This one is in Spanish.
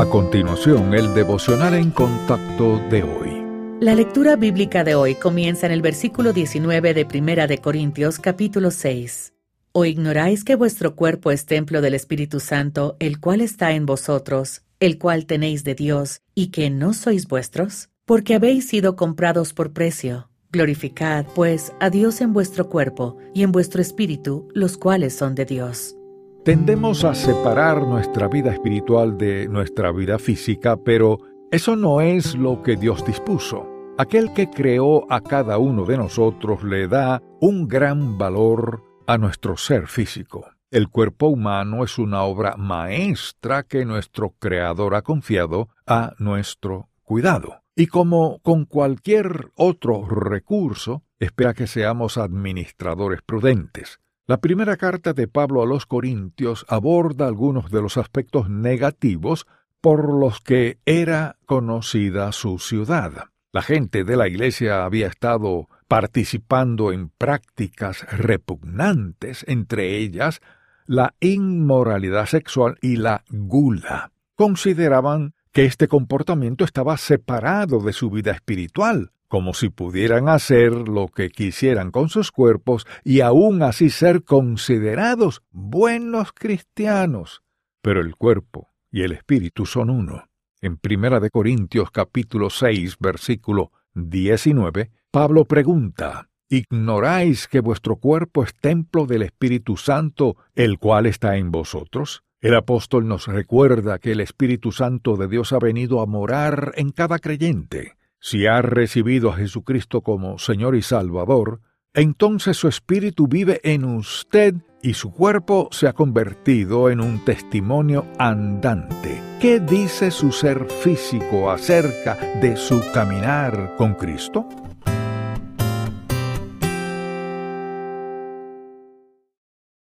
A continuación, el devocional en contacto de hoy. La lectura bíblica de hoy comienza en el versículo 19 de Primera de Corintios capítulo 6. ¿O ignoráis que vuestro cuerpo es templo del Espíritu Santo, el cual está en vosotros, el cual tenéis de Dios, y que no sois vuestros? Porque habéis sido comprados por precio. Glorificad, pues, a Dios en vuestro cuerpo y en vuestro espíritu, los cuales son de Dios. Tendemos a separar nuestra vida espiritual de nuestra vida física, pero eso no es lo que Dios dispuso. Aquel que creó a cada uno de nosotros le da un gran valor a nuestro ser físico. El cuerpo humano es una obra maestra que nuestro Creador ha confiado a nuestro cuidado. Y como con cualquier otro recurso, espera que seamos administradores prudentes. La primera carta de Pablo a los Corintios aborda algunos de los aspectos negativos por los que era conocida su ciudad. La gente de la iglesia había estado participando en prácticas repugnantes, entre ellas la inmoralidad sexual y la gula. Consideraban que este comportamiento estaba separado de su vida espiritual, como si pudieran hacer lo que quisieran con sus cuerpos y aún así ser considerados buenos cristianos. Pero el cuerpo y el espíritu son uno. En Primera de Corintios capítulo 6 versículo 19, Pablo pregunta, ¿Ignoráis que vuestro cuerpo es templo del Espíritu Santo, el cual está en vosotros? El apóstol nos recuerda que el Espíritu Santo de Dios ha venido a morar en cada creyente. Si ha recibido a Jesucristo como Señor y Salvador, entonces su espíritu vive en usted y su cuerpo se ha convertido en un testimonio andante. ¿Qué dice su ser físico acerca de su caminar con Cristo?